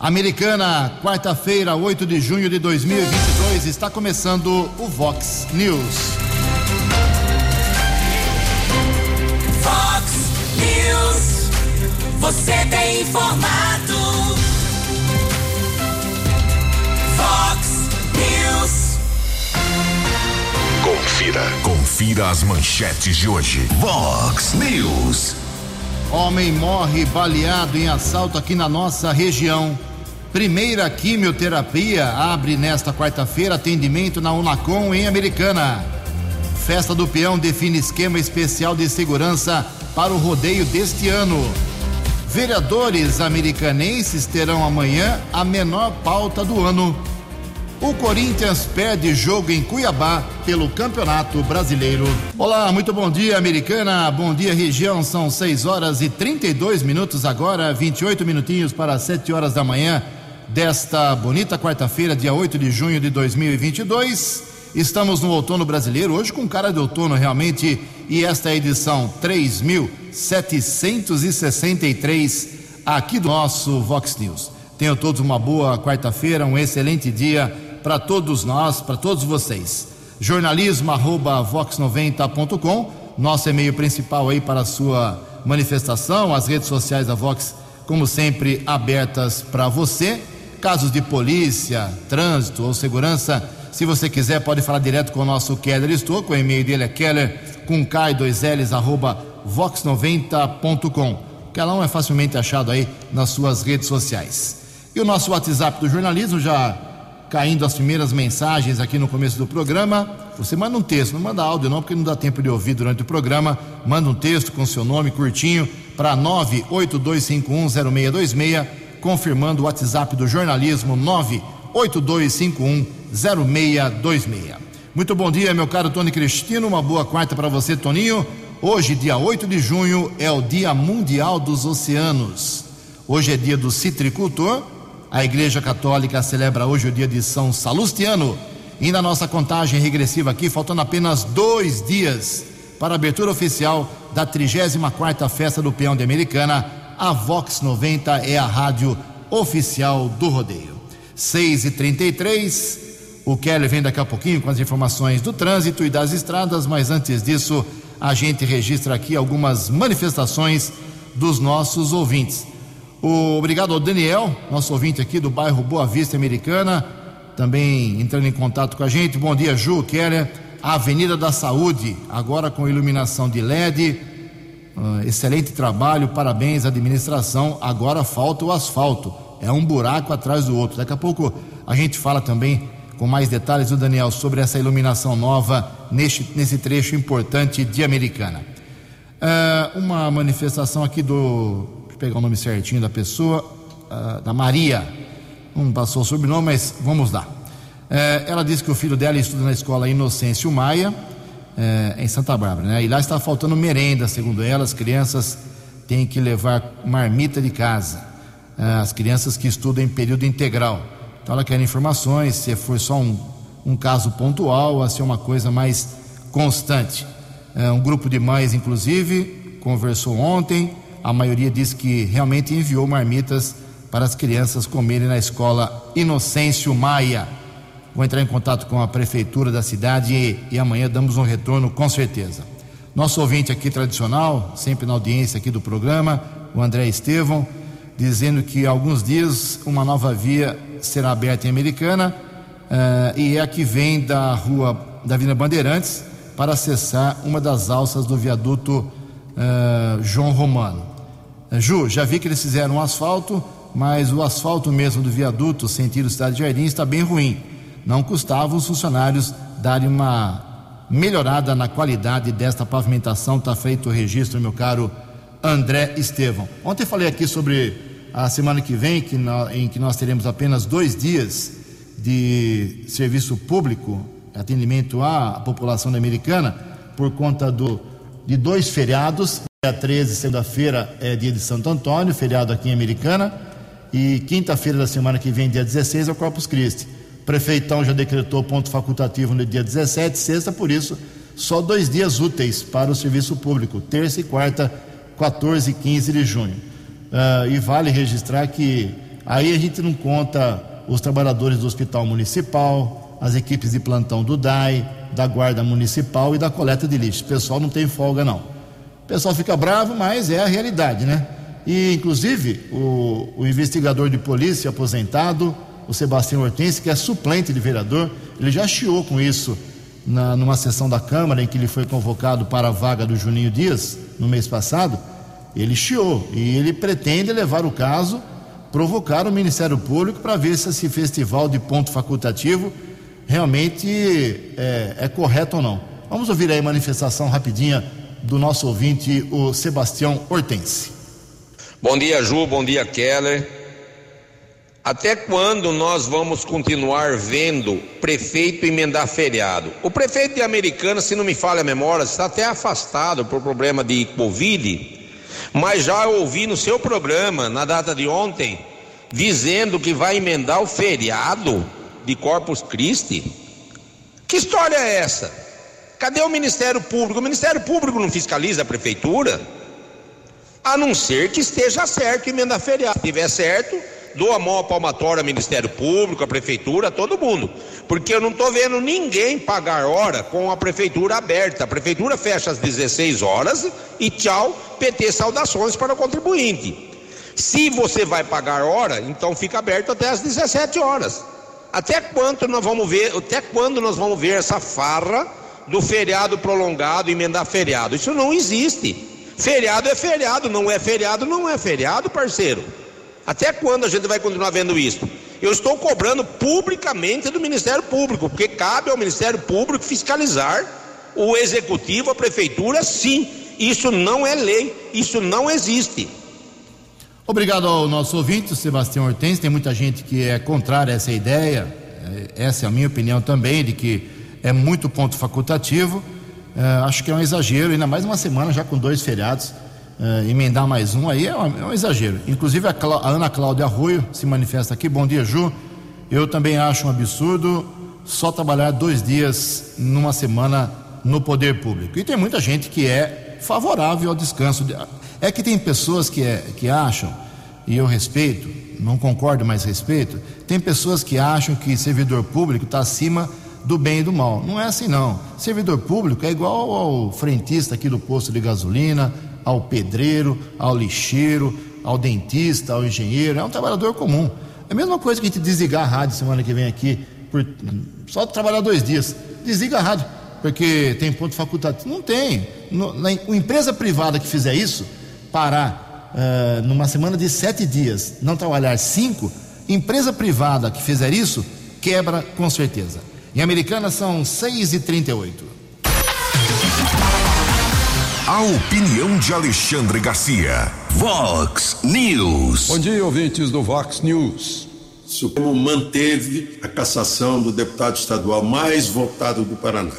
Americana, quarta-feira, 8 de junho de 2022, está começando o Vox News. Vox News, você tem informado. Vox News. Confira, confira as manchetes de hoje. Vox News. Homem morre baleado em assalto aqui na nossa região. Primeira quimioterapia abre nesta quarta-feira atendimento na Unacom em Americana. Festa do Peão define esquema especial de segurança para o rodeio deste ano. Vereadores americanenses terão amanhã a menor pauta do ano. O Corinthians perde jogo em Cuiabá pelo Campeonato Brasileiro. Olá, muito bom dia, Americana. Bom dia, região. São 6 horas e 32 minutos agora, 28 minutinhos para 7 horas da manhã desta bonita quarta-feira, dia 8 de junho de 2022. Estamos no outono brasileiro, hoje com cara de outono realmente, e esta é a edição 3763 aqui do nosso Vox News. Tenham todos uma boa quarta-feira, um excelente dia para todos nós, para todos vocês. Jornalismo arroba vox90.com, nosso e-mail principal aí para a sua manifestação, as redes sociais da Vox, como sempre, abertas para você. Casos de polícia, trânsito ou segurança, se você quiser, pode falar direto com o nosso Keller Estouco. O e-mail dele é keller com K2Ls arroba vox90.com. Calão é facilmente achado aí nas suas redes sociais. E o nosso WhatsApp do jornalismo já caindo as primeiras mensagens aqui no começo do programa. Você manda um texto, não manda áudio não, porque não dá tempo de ouvir durante o programa. Manda um texto com seu nome curtinho para 982510626 confirmando o WhatsApp do jornalismo 982510626. Muito bom dia, meu caro Tony Cristino. Uma boa quarta para você, Toninho. Hoje, dia 8 de junho, é o Dia Mundial dos Oceanos. Hoje é dia do citricultor. A Igreja Católica celebra hoje o dia de São Salustiano. E na nossa contagem regressiva aqui, faltando apenas dois dias para a abertura oficial da 34ª Festa do Peão de Americana, a Vox 90 é a rádio oficial do rodeio. 6 e 33 o Kelly vem daqui a pouquinho com as informações do trânsito e das estradas, mas antes disso, a gente registra aqui algumas manifestações dos nossos ouvintes. O, obrigado ao Daniel, nosso ouvinte aqui do bairro Boa Vista Americana, também entrando em contato com a gente. Bom dia, Ju, Keller. Avenida da Saúde, agora com iluminação de LED, Uh, excelente trabalho, parabéns à administração. Agora falta o asfalto, é um buraco atrás do outro. Daqui a pouco a gente fala também com mais detalhes do Daniel sobre essa iluminação nova neste, nesse trecho importante de Americana. Uh, uma manifestação aqui do. Deixa eu pegar o nome certinho da pessoa, uh, da Maria. Não passou o sobrenome, mas vamos lá. ela disse que o filho dela estuda na escola Inocêncio Maia é, em Santa Bárbara, né? E lá está faltando merenda, segundo ela, as crianças têm que levar marmita de casa, é, as crianças que estudam em período integral. Então ela quer informações, se for só um, um caso pontual, ou se é uma coisa mais constante. É, um grupo de mães, inclusive, conversou ontem, a maioria disse que realmente enviou marmitas para as crianças comerem na escola Inocêncio Maia. Vou entrar em contato com a prefeitura da cidade e, e, amanhã damos um retorno com certeza. Nosso ouvinte aqui tradicional, sempre na audiência aqui do programa, o André Estevão, dizendo que alguns dias uma nova via será aberta em Americana uh, e é a que vem da rua da Vila Bandeirantes para acessar uma das alças do viaduto uh, João Romano. Uh, Ju, já vi que eles fizeram um asfalto, mas o asfalto mesmo do viaduto sentido Cidade de Jardim está bem ruim não custava os funcionários darem uma melhorada na qualidade desta pavimentação. Está feito o registro, meu caro André Estevão. Ontem falei aqui sobre a semana que vem, que nós, em que nós teremos apenas dois dias de serviço público, atendimento à população americana, por conta do, de dois feriados. Dia 13, segunda-feira, é dia de Santo Antônio, feriado aqui em Americana, e quinta-feira da semana que vem, dia 16, é o Corpus Christi prefeitão já decretou ponto facultativo no dia 17, sexta, por isso, só dois dias úteis para o serviço público, terça e quarta, 14 e 15 de junho. Uh, e vale registrar que Aí a gente não conta os trabalhadores do hospital municipal, as equipes de plantão do DAI, da guarda municipal e da coleta de lixo. O pessoal não tem folga, não. O pessoal fica bravo, mas é a realidade, né? E, inclusive, o, o investigador de polícia aposentado, o Sebastião Hortense, que é suplente de vereador, ele já chiou com isso na, numa sessão da Câmara em que ele foi convocado para a vaga do Juninho Dias no mês passado. Ele chiou e ele pretende levar o caso, provocar o Ministério Público para ver se esse festival de ponto facultativo realmente é, é correto ou não. Vamos ouvir aí a manifestação rapidinha do nosso ouvinte, o Sebastião Hortense. Bom dia, Ju. Bom dia, Keller. Até quando nós vamos continuar vendo prefeito emendar feriado? O prefeito de Americana, se não me falha a memória, está até afastado por problema de Covid, mas já ouvi no seu programa, na data de ontem, dizendo que vai emendar o feriado de Corpus Christi. Que história é essa? Cadê o Ministério Público? O Ministério Público não fiscaliza a prefeitura? a não ser que esteja certo emenda feriado. Se estiver certo, dou a mão à palmatória ao Ministério Público, à Prefeitura, a todo mundo. Porque eu não estou vendo ninguém pagar hora com a Prefeitura aberta. A Prefeitura fecha às 16 horas e tchau, PT saudações para o contribuinte. Se você vai pagar hora, então fica aberto até às 17 horas. Até quando nós vamos ver, até quando nós vamos ver essa farra do feriado prolongado, emendar feriado? Isso não existe. Feriado é feriado, não é feriado, não é feriado, parceiro. Até quando a gente vai continuar vendo isso? Eu estou cobrando publicamente do Ministério Público, porque cabe ao Ministério Público fiscalizar o executivo, a prefeitura, sim. Isso não é lei, isso não existe. Obrigado ao nosso ouvinte, Sebastião Hortense. Tem muita gente que é contrária a essa ideia. É, essa é a minha opinião também, de que é muito ponto facultativo. É, acho que é um exagero, ainda mais uma semana já com dois feriados. É, emendar mais um aí é um, é um exagero. Inclusive a, a, Ana Cláudia Arroio se manifesta aqui. Bom dia, Ju. Eu também acho um absurdo só trabalhar dois dias numa semana no poder público. E tem muita gente que é favorável ao descanso. É que tem pessoas que, é, que acham, e eu respeito, não concordo, mas respeito, tem pessoas que acham que servidor público está acima do bem e do mal. Não é assim não. Servidor público é igual ao frentista aqui do posto de gasolina, ao pedreiro, ao lixeiro, ao dentista, ao engenheiro, é um trabalhador comum. É a mesma coisa que a gente desligar a rádio semana que vem aqui, por, só trabalhar dois dias. Desliga a rádio, porque tem ponto facultativo. Não tem. No, na, uma empresa privada que fizer isso, parar uh, numa semana de sete dias, não trabalhar cinco, empresa privada que fizer isso, quebra com certeza. Em Americana são 6 e 38 A opinião de Alexandre Garcia. Vox News. Bom dia, ouvintes do Vox News. O Supremo manteve a cassação do deputado estadual mais votado do Paraná.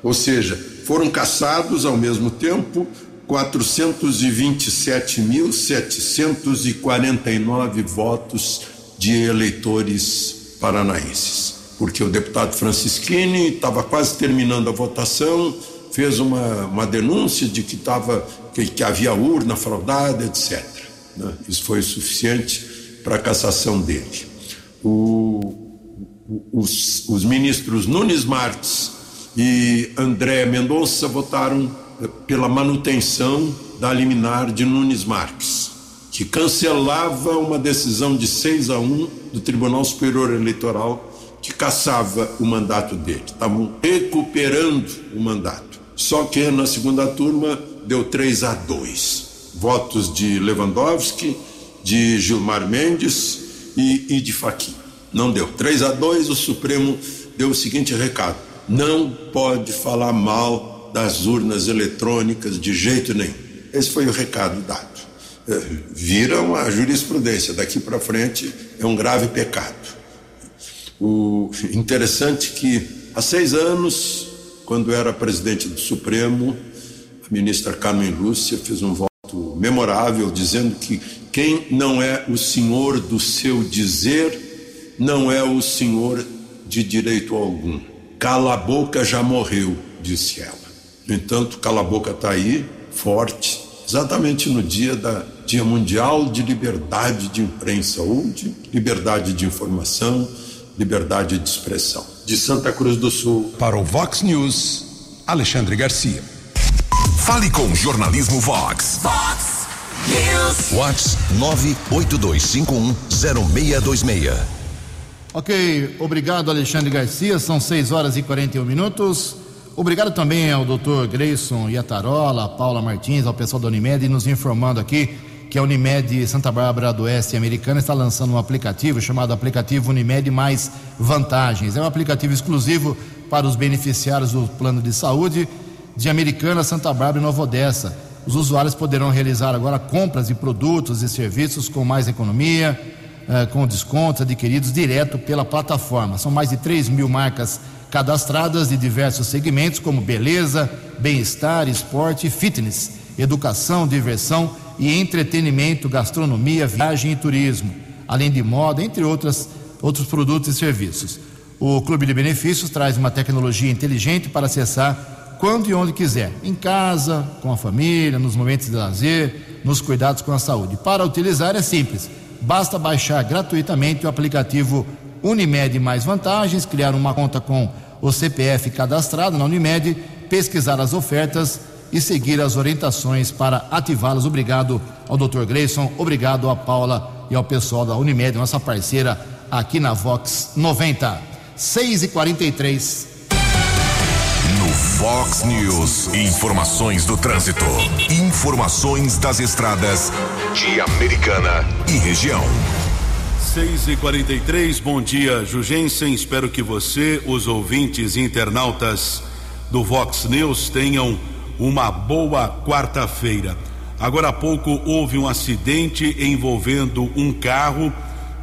Ou seja, foram cassados ao mesmo tempo 427.749 votos de eleitores paranaenses porque o deputado Francisquini estava quase terminando a votação, fez uma, uma denúncia de que, tava, que, que havia urna fraudada, etc. Né? Isso foi suficiente para a cassação dele. O, os, os ministros Nunes Marques e André Mendonça votaram eh, pela manutenção da liminar de Nunes Marques, que cancelava uma decisão de 6 a 1 do Tribunal Superior Eleitoral que caçava o mandato dele. Estavam recuperando o mandato. Só que na segunda turma deu 3 a 2. Votos de Lewandowski, de Gilmar Mendes e, e de Faquim. Não deu. 3 a 2, o Supremo deu o seguinte recado: não pode falar mal das urnas eletrônicas de jeito nenhum. Esse foi o recado dado. É, vira uma jurisprudência, daqui para frente é um grave pecado. O interessante que há seis anos, quando era presidente do Supremo, a ministra Carmen Lúcia fez um voto memorável dizendo que quem não é o senhor do seu dizer não é o senhor de direito algum. Cala a boca já morreu, disse ela. No entanto, cala a boca está aí, forte, exatamente no dia da Dia Mundial de Liberdade de Imprensa ou de Liberdade de Informação, Liberdade de Expressão. De Santa Cruz do Sul. Para o Vox News, Alexandre Garcia. Fale com o Jornalismo Vox. Vox News. Vox 982510626. Ok, obrigado Alexandre Garcia, são 6 horas e 41 minutos. Obrigado também ao Dr. Grayson Iatarola, a Paula Martins, ao pessoal da Unimed, nos informando aqui que a Unimed Santa Bárbara do Oeste Americana está lançando um aplicativo chamado aplicativo Unimed Mais Vantagens. É um aplicativo exclusivo para os beneficiários do plano de saúde de Americana, Santa Bárbara e Nova Odessa. Os usuários poderão realizar agora compras de produtos e serviços com mais economia, eh, com descontos adquiridos direto pela plataforma. São mais de 3 mil marcas cadastradas de diversos segmentos, como beleza, bem-estar, esporte, fitness, educação, diversão e entretenimento, gastronomia, viagem e turismo, além de moda, entre outras, outros produtos e serviços. O Clube de Benefícios traz uma tecnologia inteligente para acessar quando e onde quiser, em casa, com a família, nos momentos de lazer, nos cuidados com a saúde. Para utilizar é simples, basta baixar gratuitamente o aplicativo Unimed Mais Vantagens, criar uma conta com o CPF cadastrado na Unimed, pesquisar as ofertas e seguir as orientações para ativá-las. Obrigado ao Dr. Grayson, obrigado a Paula e ao pessoal da Unimed, nossa parceira aqui na Vox 90. 6 e 43 No Vox News, informações do trânsito. Informações das estradas de Americana e região. 6 e 43 bom dia, Jugensen. Espero que você, os ouvintes e internautas do Vox News tenham uma boa quarta-feira. Agora há pouco houve um acidente envolvendo um carro,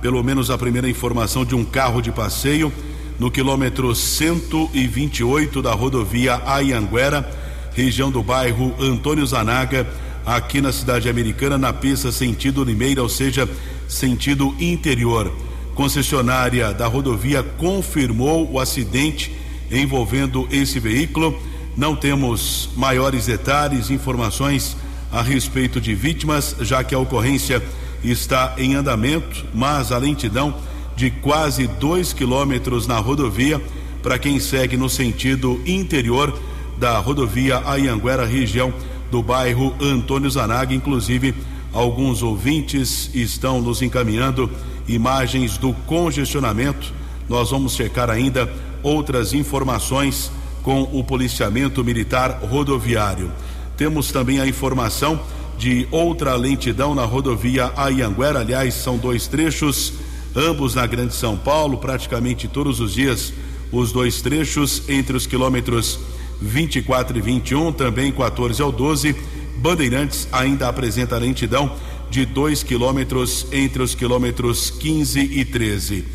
pelo menos a primeira informação de um carro de passeio, no quilômetro 128 da rodovia Ayanguera, região do bairro Antônio Zanaga, aqui na cidade americana, na pista sentido Limeira, ou seja, sentido interior. Concessionária da rodovia confirmou o acidente envolvendo esse veículo. Não temos maiores detalhes, informações a respeito de vítimas, já que a ocorrência está em andamento, mas a lentidão de quase dois quilômetros na rodovia para quem segue no sentido interior da rodovia Ayanguera, região do bairro Antônio Zanaga, inclusive Alguns ouvintes estão nos encaminhando imagens do congestionamento. Nós vamos checar ainda outras informações com o policiamento militar rodoviário. Temos também a informação de outra lentidão na rodovia Ayanguera, aliás, são dois trechos, ambos na Grande São Paulo, praticamente todos os dias, os dois trechos entre os quilômetros 24 e 21, também 14 ao 12 Bandeirantes ainda apresenta lentidão de 2 quilômetros entre os quilômetros 15 e 13.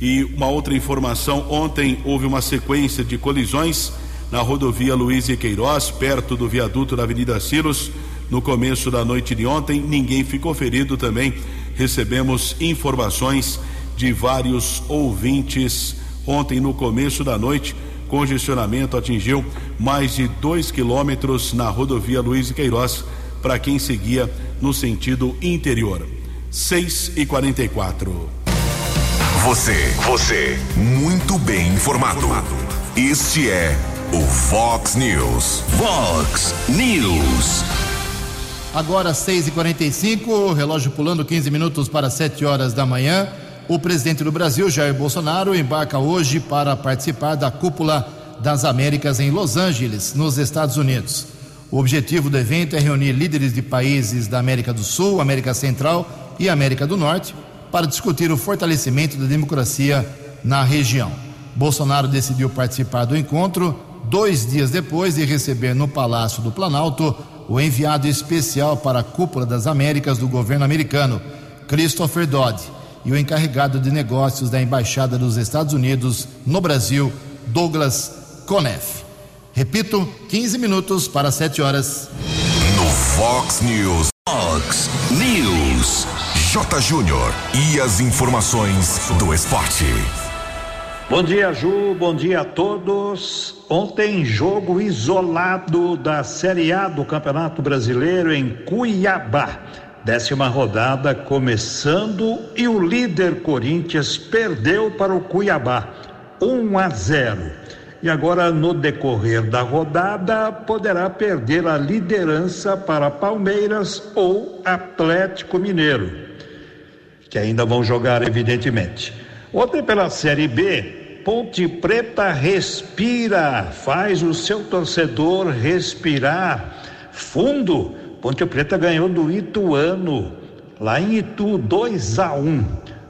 E uma outra informação: ontem houve uma sequência de colisões na rodovia Luiz e Queiroz, perto do viaduto da Avenida Silos. No começo da noite de ontem, ninguém ficou ferido também. Recebemos informações de vários ouvintes ontem, no começo da noite Congestionamento atingiu mais de dois quilômetros na rodovia Luiz Queiroz para quem seguia no sentido interior. 6 e 44 Você, você, muito bem informado. Este é o Fox News. Fox News. Agora 6 e 45 relógio pulando 15 minutos para 7 horas da manhã. O presidente do Brasil, Jair Bolsonaro, embarca hoje para participar da Cúpula das Américas em Los Angeles, nos Estados Unidos. O objetivo do evento é reunir líderes de países da América do Sul, América Central e América do Norte para discutir o fortalecimento da democracia na região. Bolsonaro decidiu participar do encontro dois dias depois de receber no Palácio do Planalto o enviado especial para a Cúpula das Américas do governo americano, Christopher Dodd e o encarregado de negócios da Embaixada dos Estados Unidos no Brasil, Douglas Conef. Repito, 15 minutos para 7 horas. No Fox News. Fox News. J. Júnior. E as informações do esporte. Bom dia, Ju. Bom dia a todos. Ontem, jogo isolado da Série A do Campeonato Brasileiro em Cuiabá. Décima rodada começando e o líder Corinthians perdeu para o Cuiabá. 1 a 0. E agora, no decorrer da rodada, poderá perder a liderança para Palmeiras ou Atlético Mineiro, que ainda vão jogar, evidentemente. Ontem, pela Série B, Ponte Preta respira, faz o seu torcedor respirar fundo. Ponte Preta ganhou do Ituano, lá em Itu, 2 a 1. Um.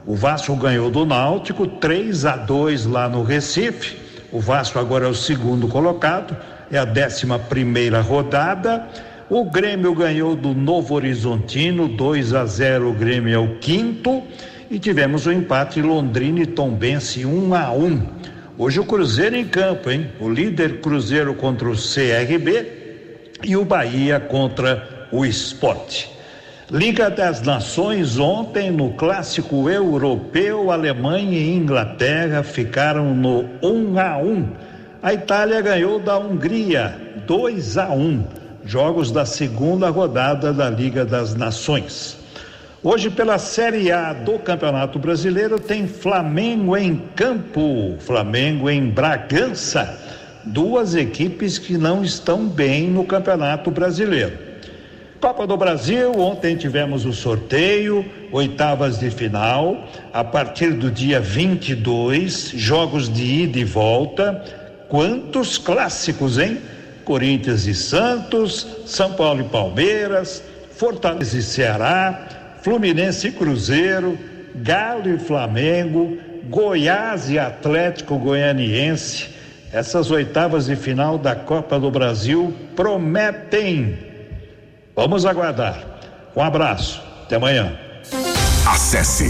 O Vasco ganhou do Náutico 3 a 2 lá no Recife. O Vasco agora é o segundo colocado, é a décima primeira rodada. O Grêmio ganhou do Novo Horizontino 2 a 0. O Grêmio é o quinto e tivemos o um empate Londrina e Tombense 1 um a 1. Um. Hoje o Cruzeiro em campo, hein? O líder Cruzeiro contra o CRB e o Bahia contra o Esporte. Liga das Nações ontem no clássico europeu, Alemanha e Inglaterra ficaram no 1 a 1. A Itália ganhou da Hungria 2 a 1. Jogos da segunda rodada da Liga das Nações. Hoje, pela Série A do Campeonato Brasileiro, tem Flamengo em campo, Flamengo em Bragança. Duas equipes que não estão bem no Campeonato Brasileiro. Copa do Brasil, ontem tivemos o sorteio, oitavas de final, a partir do dia 22, jogos de ida e volta. Quantos clássicos, hein? Corinthians e Santos, São Paulo e Palmeiras, Fortaleza e Ceará, Fluminense e Cruzeiro, Galo e Flamengo, Goiás e Atlético Goianiense. Essas oitavas de final da Copa do Brasil prometem. Vamos aguardar. Um abraço. Até amanhã. Acesse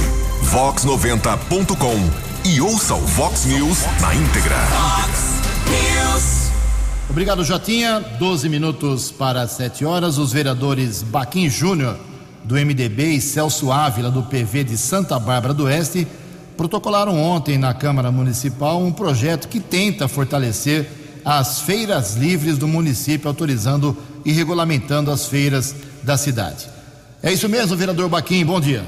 vox90.com e ouça o Vox News na íntegra. Obrigado, Jotinha. 12 minutos para 7 horas. Os vereadores Baquim Júnior do MDB e Celso Ávila, do PV de Santa Bárbara do Oeste, protocolaram ontem na Câmara Municipal um projeto que tenta fortalecer as feiras livres do município, autorizando e regulamentando as feiras da cidade. É isso mesmo, vereador Baquim, bom dia.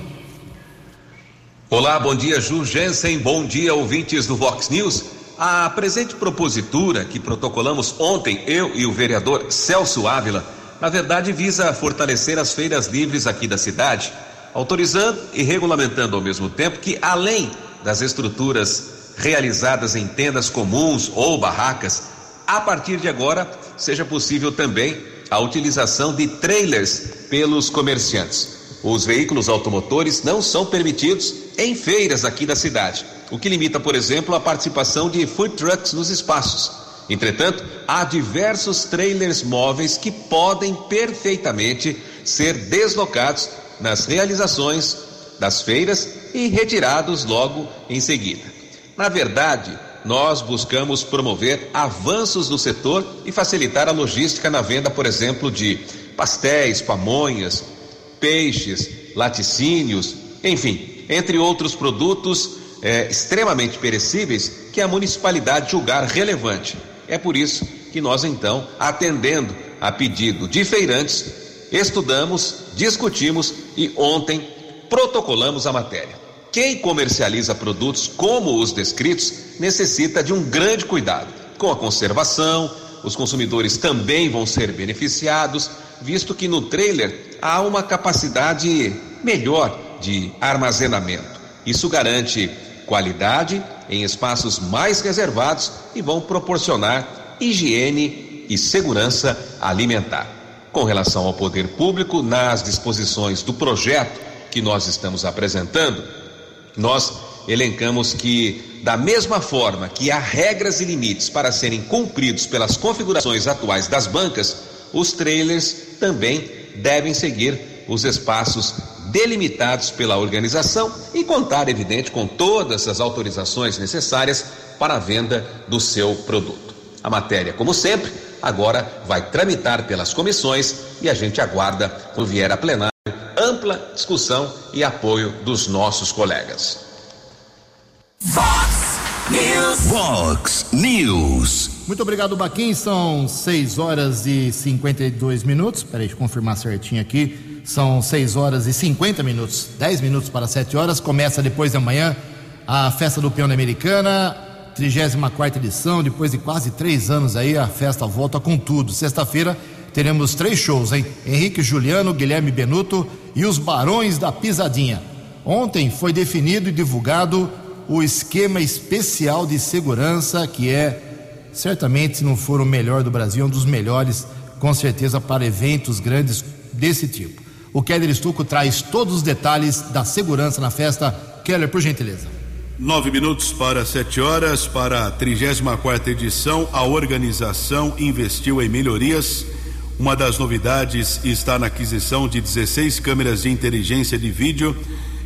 Olá, bom dia, Ju Jensen, bom dia, ouvintes do Vox News. A presente propositura que protocolamos ontem, eu e o vereador Celso Ávila, na verdade visa fortalecer as feiras livres aqui da cidade, autorizando e regulamentando ao mesmo tempo que, além das estruturas realizadas em tendas comuns ou barracas, a partir de agora seja possível também a utilização de trailers pelos comerciantes. Os veículos automotores não são permitidos em feiras aqui da cidade, o que limita, por exemplo, a participação de food trucks nos espaços. Entretanto, há diversos trailers móveis que podem perfeitamente ser deslocados nas realizações das feiras e retirados logo em seguida. Na verdade, nós buscamos promover avanços no setor e facilitar a logística na venda, por exemplo, de pastéis, pamonhas, peixes, laticínios, enfim, entre outros produtos eh, extremamente perecíveis que a municipalidade julgar relevante é por isso que nós, então, atendendo a pedido de feirantes, estudamos, discutimos e ontem protocolamos a matéria. Quem comercializa produtos como os descritos necessita de um grande cuidado com a conservação. Os consumidores também vão ser beneficiados, visto que no trailer há uma capacidade melhor de armazenamento. Isso garante qualidade em espaços mais reservados e vão proporcionar higiene e segurança alimentar. Com relação ao poder público, nas disposições do projeto que nós estamos apresentando, nós elencamos que, da mesma forma que há regras e limites para serem cumpridos pelas configurações atuais das bancas, os trailers também devem seguir os espaços delimitados pela organização e contar, evidente, com todas as autorizações necessárias para a venda do seu produto. A matéria, como sempre, agora vai tramitar pelas comissões e a gente aguarda, quando vier a plenário, ampla discussão e apoio dos nossos colegas. Vox News. Vox News. Muito obrigado, Baquim. São 6 horas e 52 minutos. Peraí, deixa eu confirmar certinho aqui. São 6 horas e 50 minutos. 10 minutos para 7 horas. Começa depois da manhã a festa do Peão da Americana. 34 edição. Depois de quase 3 anos aí, a festa volta com tudo. Sexta-feira teremos três shows, hein? Henrique Juliano, Guilherme Benuto e os Barões da Pisadinha. Ontem foi definido e divulgado o esquema especial de segurança, que é, certamente, se não for o melhor do Brasil, um dos melhores, com certeza, para eventos grandes desse tipo. O Keller Estuco traz todos os detalhes da segurança na festa. Keller, por gentileza. Nove minutos para sete horas, para a 34 edição, a organização investiu em melhorias. Uma das novidades está na aquisição de 16 câmeras de inteligência de vídeo,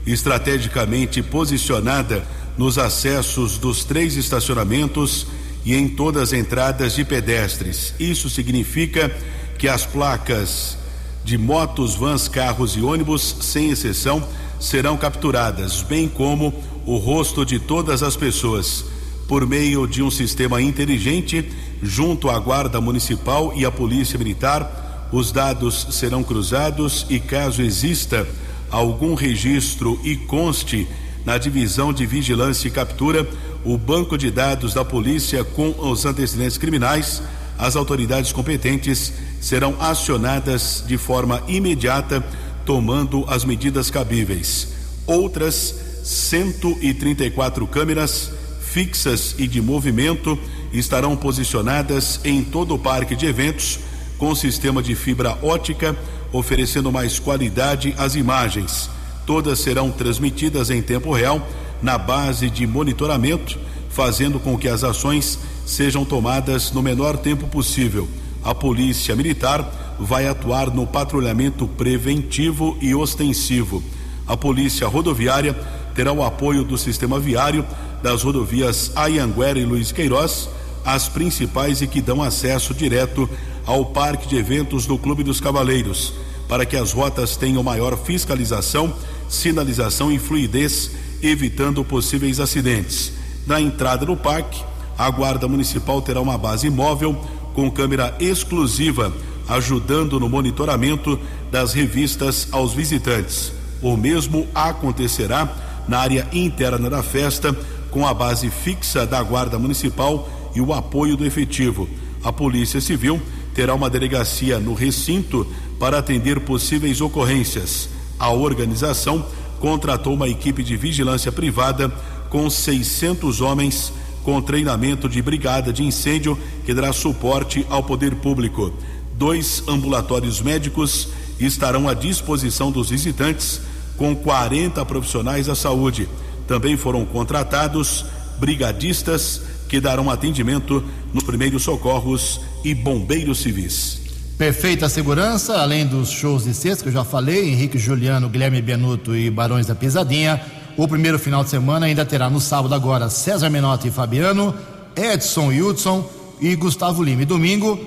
estrategicamente posicionada nos acessos dos três estacionamentos e em todas as entradas de pedestres. Isso significa que as placas de motos, vans, carros e ônibus, sem exceção, serão capturadas, bem como o rosto de todas as pessoas, por meio de um sistema inteligente, junto à Guarda Municipal e à Polícia Militar. Os dados serão cruzados e, caso exista algum registro e conste na divisão de vigilância e captura, o banco de dados da polícia com os antecedentes criminais, as autoridades competentes serão acionadas de forma imediata, tomando as medidas cabíveis. Outras 134 câmeras fixas e de movimento estarão posicionadas em todo o parque de eventos com sistema de fibra ótica, oferecendo mais qualidade às imagens Todas serão transmitidas em tempo real na base de monitoramento, fazendo com que as ações sejam tomadas no menor tempo possível. A Polícia Militar vai atuar no patrulhamento preventivo e ostensivo. A Polícia Rodoviária terá o apoio do sistema viário das rodovias Ayanguera e Luiz Queiroz, as principais e que dão acesso direto ao Parque de Eventos do Clube dos Cavaleiros, para que as rotas tenham maior fiscalização sinalização e fluidez, evitando possíveis acidentes. Na entrada do parque, a Guarda Municipal terá uma base móvel com câmera exclusiva, ajudando no monitoramento das revistas aos visitantes. O mesmo acontecerá na área interna da festa, com a base fixa da Guarda Municipal e o apoio do efetivo. A Polícia Civil terá uma delegacia no recinto para atender possíveis ocorrências. A organização contratou uma equipe de vigilância privada com 600 homens com treinamento de brigada de incêndio que dará suporte ao poder público. Dois ambulatórios médicos estarão à disposição dos visitantes com 40 profissionais da saúde. Também foram contratados brigadistas que darão atendimento nos primeiros socorros e bombeiros civis. Perfeita segurança, além dos shows de sexta que eu já falei, Henrique Juliano, Guilherme Benuto e Barões da Pisadinha. O primeiro final de semana ainda terá no sábado agora César Menotti e Fabiano, Edson Hudson e Gustavo Lima. E domingo,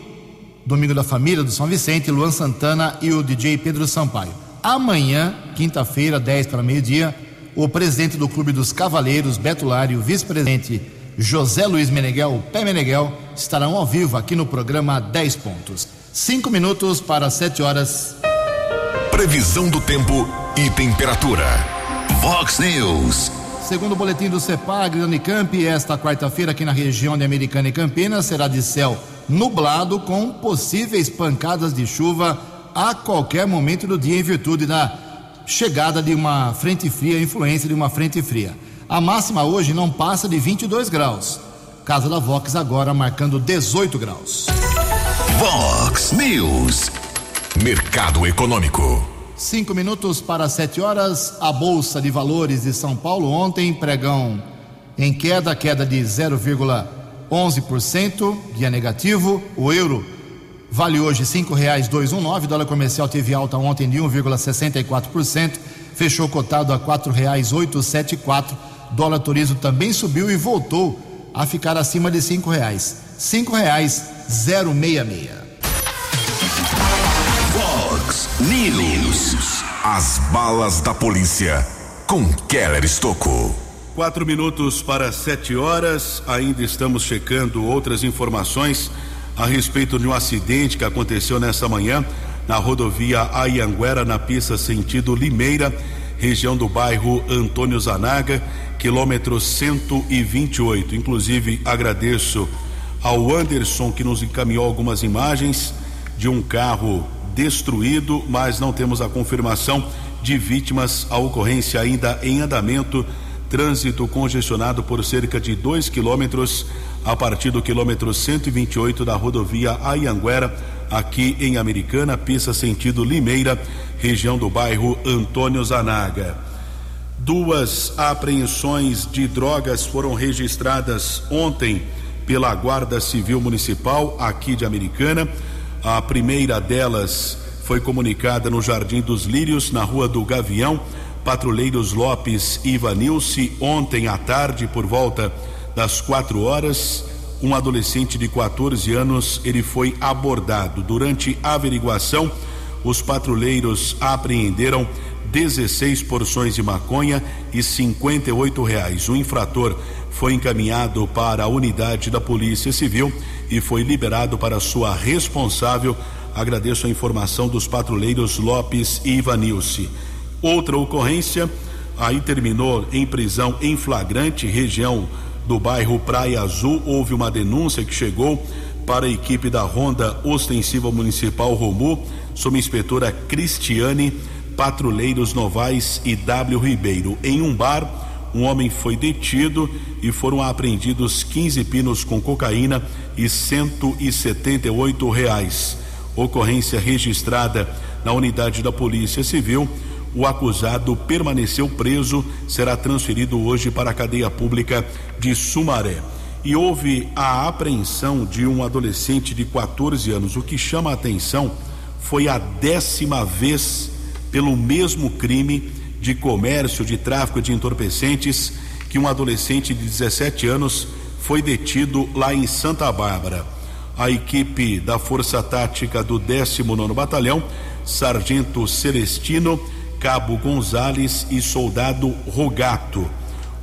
domingo da família do São Vicente, Luan Santana e o DJ Pedro Sampaio. Amanhã, quinta-feira, 10 para meio-dia, o presidente do Clube dos Cavaleiros, Beto Lari, o vice-presidente José Luiz Meneghel, Pé Meneghel, estarão ao vivo aqui no programa 10 Pontos. Cinco minutos para sete horas. Previsão do tempo e temperatura. Vox News. Segundo o boletim do CEPAG da Unicamp, esta quarta-feira aqui na região de Americana e Campinas será de céu nublado com possíveis pancadas de chuva a qualquer momento do dia em virtude da chegada de uma frente fria, influência de uma frente fria. A máxima hoje não passa de 22 graus. Casa da Vox agora marcando 18 graus. Vox News. Mercado Econômico. Cinco minutos para sete horas. A Bolsa de Valores de São Paulo ontem, pregão em queda, queda de 0,11%, dia negativo. O euro vale hoje cinco reais dois um nove. Dólar comercial teve alta ontem de 1,64%, fechou cotado a quatro reais oito sete quatro. Dólar turismo também subiu e voltou a ficar acima de cinco reais. Cinco reais zero meia meia. News. As balas da polícia com Keller Estocou. Quatro minutos para sete horas. Ainda estamos checando outras informações a respeito de um acidente que aconteceu nesta manhã na rodovia Ayanguera, na pista sentido Limeira, região do bairro Antônio Zanaga, quilômetro 128. Inclusive, agradeço ao Anderson que nos encaminhou algumas imagens de um carro destruído, mas não temos a confirmação de vítimas. A ocorrência ainda em andamento. Trânsito congestionado por cerca de 2 quilômetros a partir do quilômetro 128 da rodovia Ayanguera, aqui em Americana, pista sentido Limeira, região do bairro Antônio Zanaga. Duas apreensões de drogas foram registradas ontem pela Guarda Civil Municipal aqui de Americana. A primeira delas foi comunicada no Jardim dos Lírios, na Rua do Gavião. Patrulheiros Lopes e Ivanilce, ontem à tarde, por volta das quatro horas, um adolescente de 14 anos ele foi abordado. Durante a averiguação, os patrulheiros apreenderam 16 porções de maconha e 58 reais. O infrator foi encaminhado para a unidade da Polícia Civil e foi liberado para sua responsável. Agradeço a informação dos patrulheiros Lopes e Ivanilce. Outra ocorrência, aí terminou em prisão em flagrante, região do bairro Praia Azul. Houve uma denúncia que chegou para a equipe da Ronda Ostensiva Municipal Romu, sob inspetora Cristiane patrulheiros Novais e W Ribeiro. Em um bar, um homem foi detido e foram apreendidos 15 pinos com cocaína e 178 reais. Ocorrência registrada na unidade da Polícia Civil. O acusado permaneceu preso, será transferido hoje para a cadeia pública de Sumaré. E houve a apreensão de um adolescente de 14 anos. O que chama a atenção foi a décima vez pelo mesmo crime de comércio, de tráfico de entorpecentes, que um adolescente de 17 anos foi detido lá em Santa Bárbara. A equipe da Força Tática do 19 Batalhão, Sargento Celestino, Cabo Gonzales e Soldado Rogato.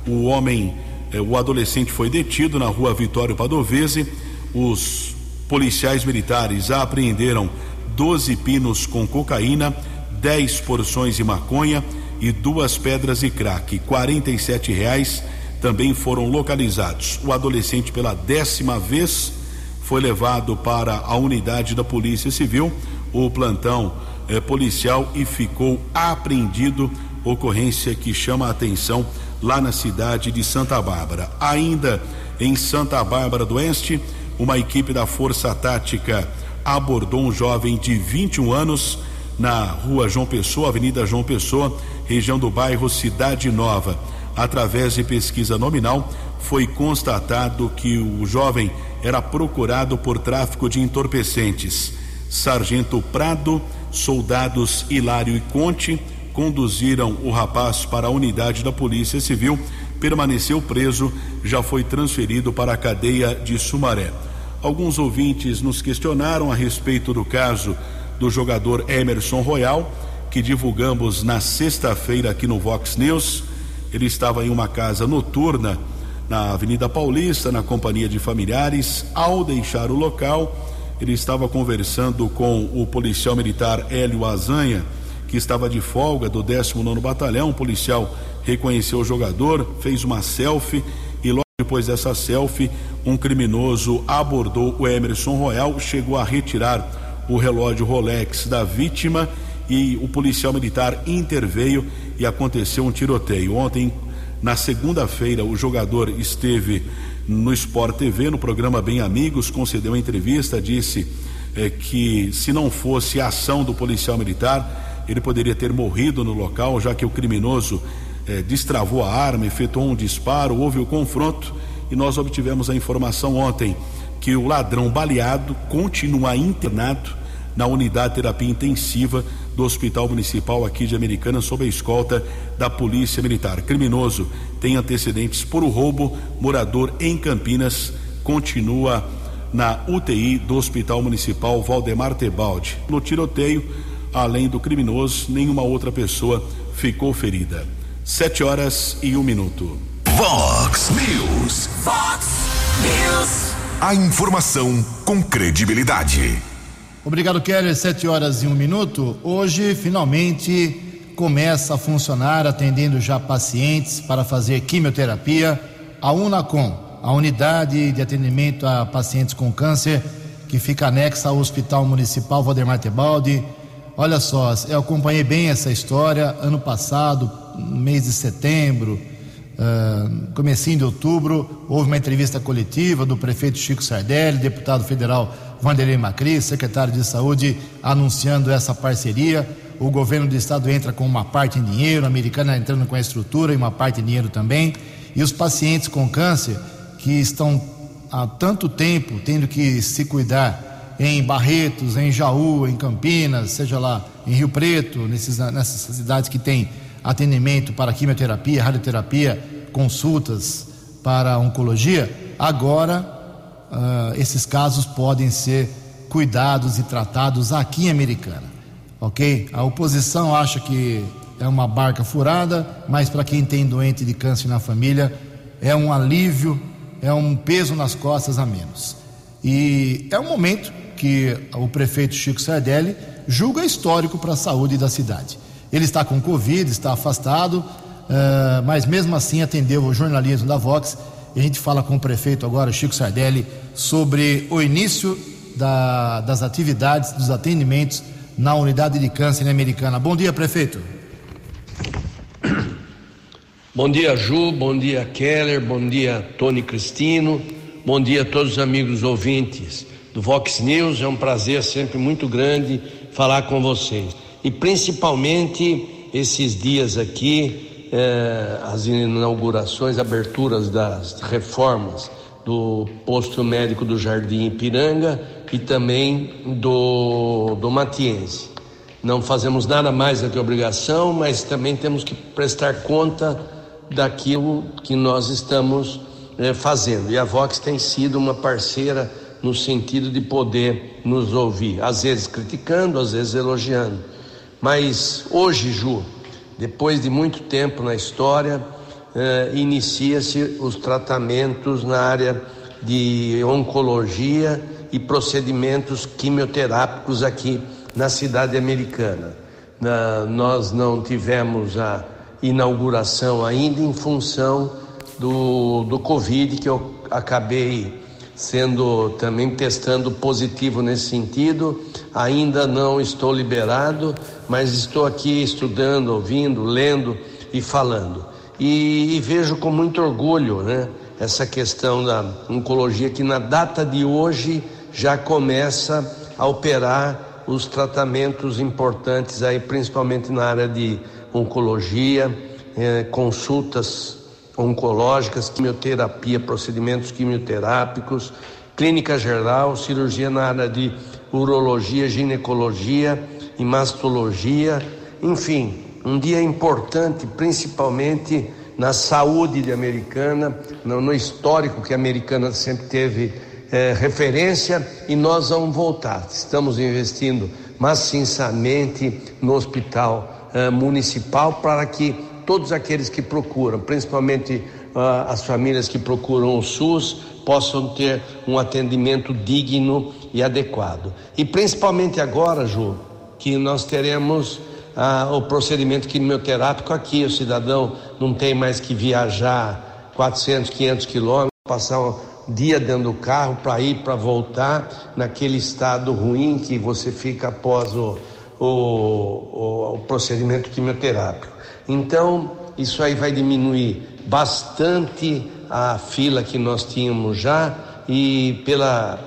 O homem, eh, o adolescente foi detido na rua Vitório Padovese. Os policiais militares apreenderam 12 pinos com cocaína 10 porções de maconha e duas pedras de crack. 47 reais também foram localizados. O adolescente, pela décima vez, foi levado para a unidade da Polícia Civil, o plantão eh, policial, e ficou apreendido. Ocorrência que chama a atenção lá na cidade de Santa Bárbara. Ainda em Santa Bárbara do Oeste, uma equipe da Força Tática abordou um jovem de 21 anos na rua João Pessoa, Avenida João Pessoa, região do bairro Cidade Nova. Através de pesquisa nominal, foi constatado que o jovem era procurado por tráfico de entorpecentes. Sargento Prado, soldados Hilário e Conte conduziram o rapaz para a unidade da Polícia Civil, permaneceu preso, já foi transferido para a cadeia de Sumaré. Alguns ouvintes nos questionaram a respeito do caso do jogador Emerson Royal, que divulgamos na sexta-feira aqui no Vox News. Ele estava em uma casa noturna na Avenida Paulista, na companhia de familiares. Ao deixar o local, ele estava conversando com o policial militar Hélio Azanha, que estava de folga do 19 Batalhão. O policial reconheceu o jogador, fez uma selfie e logo depois dessa selfie, um criminoso abordou o Emerson Royal, chegou a retirar o relógio Rolex da vítima e o policial militar interveio e aconteceu um tiroteio. Ontem, na segunda-feira, o jogador esteve no Sport TV, no programa Bem Amigos, concedeu uma entrevista, disse eh, que se não fosse a ação do policial militar, ele poderia ter morrido no local, já que o criminoso eh, destravou a arma, efetuou um disparo, houve o confronto e nós obtivemos a informação ontem que o ladrão baleado continua internado na unidade de terapia intensiva do Hospital Municipal aqui de Americana sob a escolta da Polícia Militar. Criminoso tem antecedentes por roubo, morador em Campinas continua na UTI do Hospital Municipal Valdemar Tebaldi. No tiroteio, além do criminoso, nenhuma outra pessoa ficou ferida. Sete horas e um minuto. Vox News. Vox News. A informação com credibilidade. Obrigado, Keller. Sete horas e um minuto. Hoje, finalmente, começa a funcionar, atendendo já pacientes para fazer quimioterapia, a Unacom, a unidade de atendimento a pacientes com câncer, que fica anexa ao Hospital Municipal Valdemar Tebaldi. Olha só, eu acompanhei bem essa história ano passado, no mês de setembro, uh, comecinho de outubro, houve uma entrevista coletiva do prefeito Chico Sardelli, deputado federal Vanderlei Macri, secretário de saúde, anunciando essa parceria. O governo do estado entra com uma parte em dinheiro, a americana entrando com a estrutura e uma parte em dinheiro também. E os pacientes com câncer que estão há tanto tempo tendo que se cuidar em Barretos, em Jaú, em Campinas, seja lá em Rio Preto, nessas cidades que têm atendimento para quimioterapia, radioterapia, consultas para oncologia, agora uh, esses casos podem ser cuidados e tratados aqui em Americana, ok? A oposição acha que é uma barca furada, mas para quem tem doente de câncer na família é um alívio, é um peso nas costas a menos. E é um momento que o prefeito Chico Sardelli julga histórico para a saúde da cidade. Ele está com Covid, está afastado, uh, mas mesmo assim atendeu o jornalismo da Vox. A gente fala com o prefeito agora, Chico Sardelli, sobre o início da, das atividades, dos atendimentos na unidade de câncer americana. Bom dia, prefeito. Bom dia, Ju, bom dia, Keller, bom dia, Tony Cristino, bom dia a todos os amigos ouvintes do Vox News. É um prazer sempre muito grande falar com vocês. E principalmente esses dias aqui, eh, as inaugurações, aberturas das reformas do posto médico do Jardim Ipiranga e também do, do Matiense. Não fazemos nada mais do que obrigação, mas também temos que prestar conta daquilo que nós estamos é, fazendo. E a Vox tem sido uma parceira no sentido de poder nos ouvir, às vezes criticando, às vezes elogiando. Mas hoje, Ju, depois de muito tempo na história, eh, inicia-se os tratamentos na área de oncologia e procedimentos quimioterápicos aqui na cidade americana. Na, nós não tivemos a inauguração ainda em função do, do Covid, que eu acabei sendo também testando positivo nesse sentido. Ainda não estou liberado, mas estou aqui estudando, ouvindo, lendo e falando. E, e vejo com muito orgulho né, essa questão da oncologia, que na data de hoje já começa a operar os tratamentos importantes aí, principalmente na área de oncologia, eh, consultas oncológicas, quimioterapia, procedimentos quimioterápicos, clínica geral, cirurgia na área de urologia, ginecologia e mastologia, enfim, um dia importante, principalmente na saúde de Americana, no, no histórico que a Americana sempre teve eh, referência e nós vamos voltar. Estamos investindo maciçamente no hospital uh, municipal para que todos aqueles que procuram, principalmente uh, as famílias que procuram o SUS, possam ter um atendimento digno e adequado. E principalmente agora, Ju, que nós teremos uh, o procedimento quimioterápico aqui, o cidadão não tem mais que viajar 400, 500 quilômetros, passar um dia dentro do carro para ir, para voltar, naquele estado ruim que você fica após o o, o, o procedimento quimioterápico. Então, isso aí vai diminuir bastante a fila que nós tínhamos já e pela,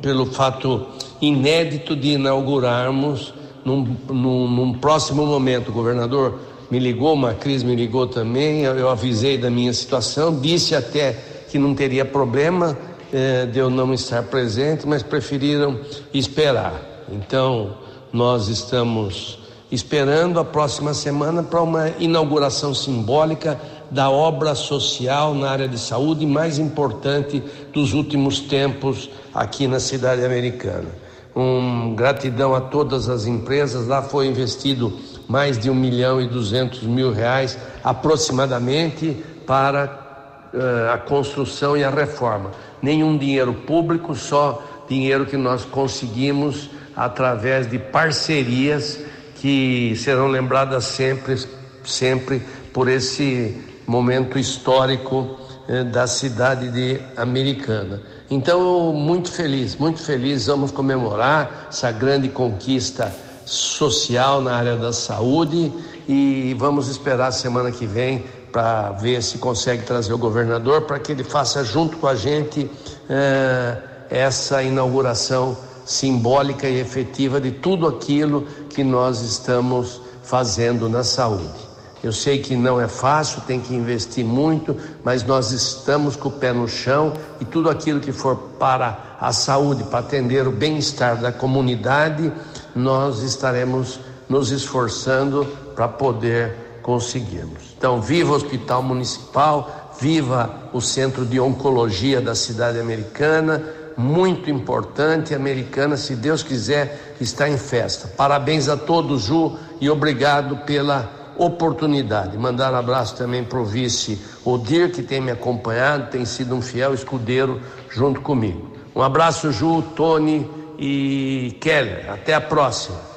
pelo fato inédito de inaugurarmos num, num, num próximo momento. O governador me ligou, uma Cris me ligou também, eu, eu, avisei da minha situação, disse até que não teria problema eh, de eu não estar presente, mas preferiram esperar. Então, nós estamos esperando a próxima semana para uma inauguração simbólica da obra social na área de saúde mais importante dos últimos tempos aqui na cidade americana. Um gratidão a todas as empresas. Lá foi investido mais de um milhão e duzentos mil reais aproximadamente para uh, a construção e a reforma. Nenhum dinheiro público, só dinheiro que nós conseguimos através de parcerias que serão lembradas sempre, sempre por esse momento histórico eh, da cidade de Americana. Então, muito feliz, muito feliz, vamos comemorar essa grande conquista social na área da saúde e vamos esperar semana que vem para ver se consegue trazer o governador para que ele faça junto com a gente eh, essa inauguração simbólica e efetiva de tudo aquilo que nós estamos fazendo na saúde. Eu sei que não é fácil, tem que investir muito, mas nós estamos com o pé no chão e tudo aquilo que for para a saúde, para atender o bem-estar da comunidade, nós estaremos nos esforçando para poder conseguirmos. Então, viva o Hospital Municipal, viva o Centro de Oncologia da cidade americana, muito importante, americana, se Deus quiser, está em festa. Parabéns a todos, Ju, e obrigado pela oportunidade. Mandar um abraço também para o vice Odir, que tem me acompanhado, tem sido um fiel escudeiro junto comigo. Um abraço, Ju, Tony e Keller. Até a próxima.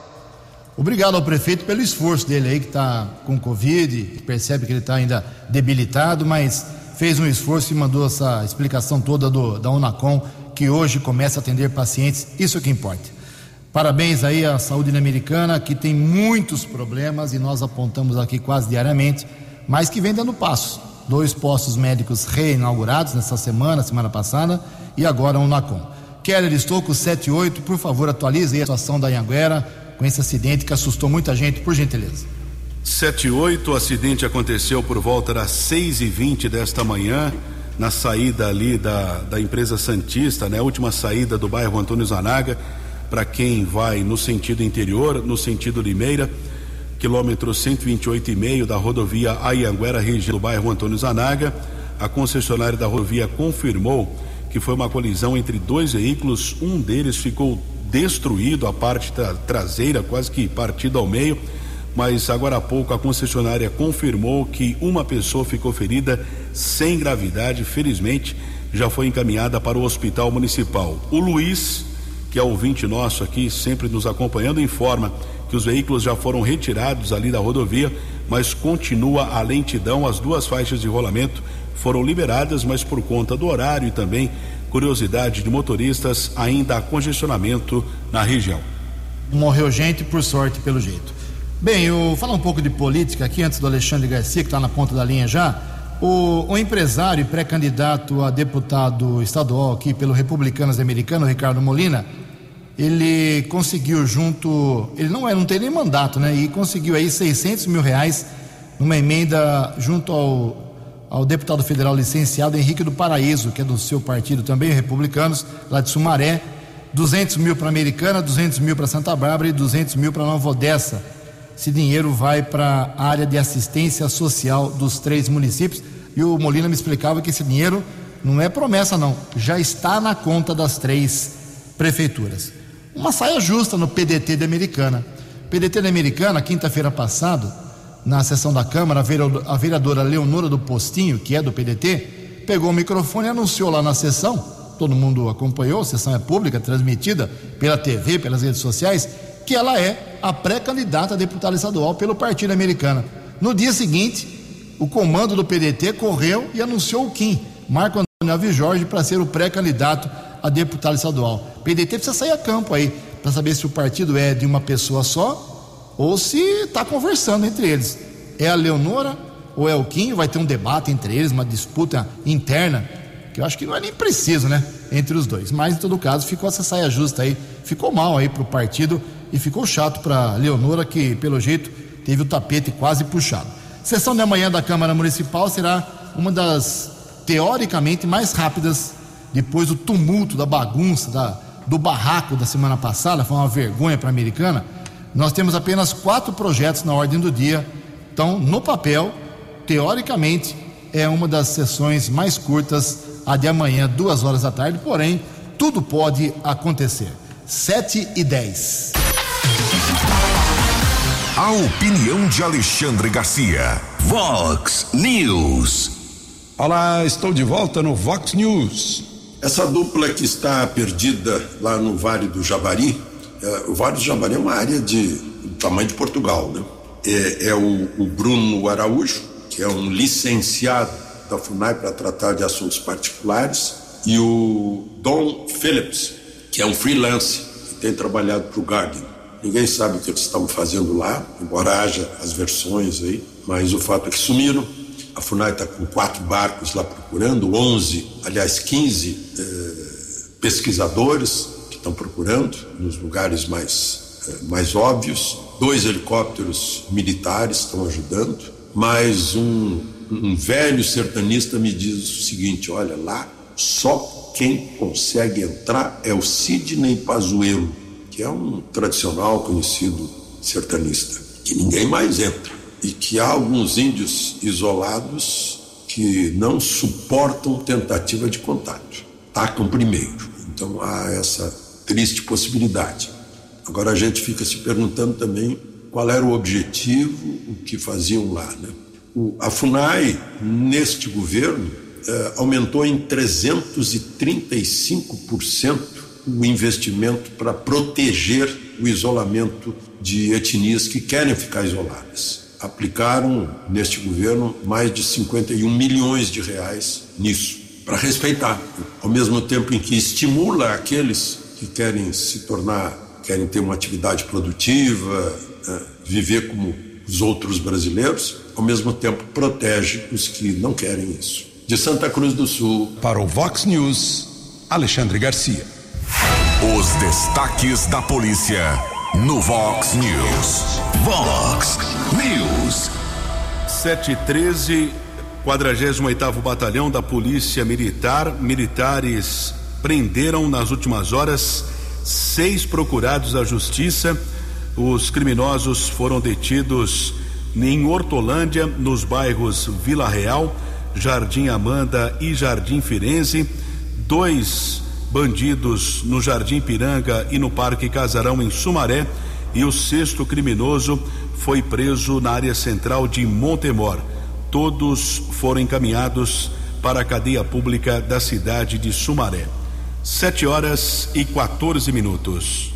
Obrigado ao prefeito pelo esforço dele aí, que está com Covid, percebe que ele está ainda debilitado, mas fez um esforço e mandou essa explicação toda do, da Unacom, que hoje começa a atender pacientes, isso é que importa. Parabéns aí à saúde americana, que tem muitos problemas e nós apontamos aqui quase diariamente, mas que vem dando passos. Dois postos médicos reinaugurados nessa semana, semana passada, e agora um NACOM. Keller Estouco 78, por favor, atualize aí a situação da Anhanguera com esse acidente que assustou muita gente, por gentileza. 78, o acidente aconteceu por volta das 6 e 20 desta manhã, na saída ali da, da empresa Santista, né? Última saída do bairro Antônio Zanaga para quem vai no sentido interior, no sentido Limeira, quilômetro 128,5 da rodovia Ayanguera, região do bairro Antônio Zanaga. A concessionária da rodovia confirmou que foi uma colisão entre dois veículos, um deles ficou destruído, a parte traseira quase que partida ao meio, mas agora há pouco a concessionária confirmou que uma pessoa ficou ferida sem gravidade, felizmente já foi encaminhada para o hospital municipal. O Luiz que é ouvinte nosso aqui, sempre nos acompanhando, informa que os veículos já foram retirados ali da rodovia, mas continua a lentidão. As duas faixas de rolamento foram liberadas, mas por conta do horário e também curiosidade de motoristas, ainda há congestionamento na região. Morreu gente, por sorte, pelo jeito. Bem, eu falar um pouco de política aqui, antes do Alexandre Garcia, que está na ponta da linha já. O, o empresário e pré-candidato a deputado estadual aqui pelo Republicanos Americano, Ricardo Molina, ele conseguiu junto, ele não é, não tem nem mandato, né? E conseguiu aí 600 mil reais numa emenda junto ao, ao deputado federal licenciado Henrique do Paraíso, que é do seu partido também, republicanos, lá de Sumaré, 200 mil para Americana, 200 mil para Santa Bárbara e 200 mil para Nova Odessa. Esse dinheiro vai para a área de assistência social dos três municípios. E o Molina me explicava que esse dinheiro não é promessa, não, já está na conta das três prefeituras uma saia justa no PDT da Americana. PDT da Americana, quinta-feira passada, na sessão da Câmara, a vereadora Leonora do Postinho, que é do PDT, pegou o microfone e anunciou lá na sessão, todo mundo acompanhou, a sessão é pública, transmitida pela TV, pelas redes sociais, que ela é a pré-candidata a deputada estadual pelo Partido Americano. No dia seguinte, o comando do PDT correu e anunciou o Kim, Marco Antônio Alves Jorge, para ser o pré-candidato a deputado estadual. O PDT precisa sair a campo aí para saber se o partido é de uma pessoa só ou se está conversando entre eles. É a Leonora ou é o Kim? Vai ter um debate entre eles, uma disputa interna, que eu acho que não é nem preciso, né? Entre os dois. Mas em todo caso, ficou essa saia justa aí. Ficou mal aí para o partido e ficou chato para Leonora, que pelo jeito teve o tapete quase puxado. Sessão de amanhã da Câmara Municipal será uma das teoricamente mais rápidas depois do tumulto, da bagunça, da, do barraco da semana passada, foi uma vergonha para a americana. Nós temos apenas quatro projetos na ordem do dia. Então, no papel, teoricamente, é uma das sessões mais curtas, a de amanhã, duas horas da tarde, porém, tudo pode acontecer. Sete e dez. A opinião de Alexandre Garcia. Vox News. Olá, estou de volta no Vox News. Essa dupla que está perdida lá no Vale do Javari, é, o Vale do Javari é uma área de do tamanho de Portugal, né? É, é o, o Bruno Araújo, que é um licenciado da FUNAI para tratar de assuntos particulares, e o Don Phillips, que é um freelance que tem trabalhado para o Guardian. Ninguém sabe o que eles estão fazendo lá, embora haja as versões aí, mas o fato é que sumiram. A FUNAI está com quatro barcos lá procurando, 11, aliás, 15 eh, pesquisadores que estão procurando nos lugares mais, eh, mais óbvios. Dois helicópteros militares estão ajudando, mas um, um velho sertanista me diz o seguinte: olha, lá só quem consegue entrar é o Sidney Pazuello, que é um tradicional conhecido sertanista, que ninguém mais entra e que há alguns índios isolados que não suportam tentativa de contato, tacam primeiro. Então há essa triste possibilidade. Agora a gente fica se perguntando também qual era o objetivo, o que faziam lá. Né? O, a FUNAI, neste governo, eh, aumentou em 335% o investimento para proteger o isolamento de etnias que querem ficar isoladas aplicaram neste governo mais de 51 milhões de reais nisso, para respeitar, ao mesmo tempo em que estimula aqueles que querem se tornar, querem ter uma atividade produtiva, né, viver como os outros brasileiros, ao mesmo tempo protege os que não querem isso. De Santa Cruz do Sul. Para o Vox News, Alexandre Garcia. Os destaques da polícia no Vox News. Vox News. 713, 48 Batalhão da Polícia Militar. Militares prenderam nas últimas horas seis procurados da Justiça. Os criminosos foram detidos em Hortolândia, nos bairros Vila Real, Jardim Amanda e Jardim Firenze. Dois bandidos no Jardim Piranga e no Parque Casarão, em Sumaré. E o sexto criminoso foi preso na área central de Montemor. Todos foram encaminhados para a cadeia pública da cidade de Sumaré. Sete horas e 14 minutos.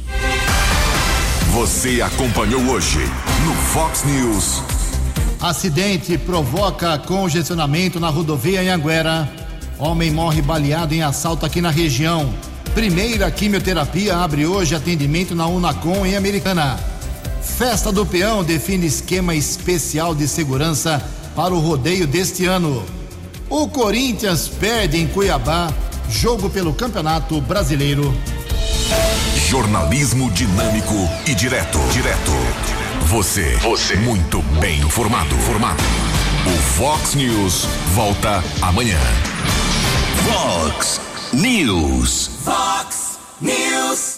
Você acompanhou hoje no Fox News. Acidente provoca congestionamento na rodovia Anhanguera. Homem morre baleado em assalto aqui na região. Primeira quimioterapia abre hoje atendimento na Unacom em Americana. Festa do Peão define esquema especial de segurança para o rodeio deste ano. O Corinthians perde em Cuiabá jogo pelo Campeonato Brasileiro. Jornalismo dinâmico e direto. Direto. Você. Você. Muito bem informado. Formado. O Fox News volta amanhã. Fox News. Fox News.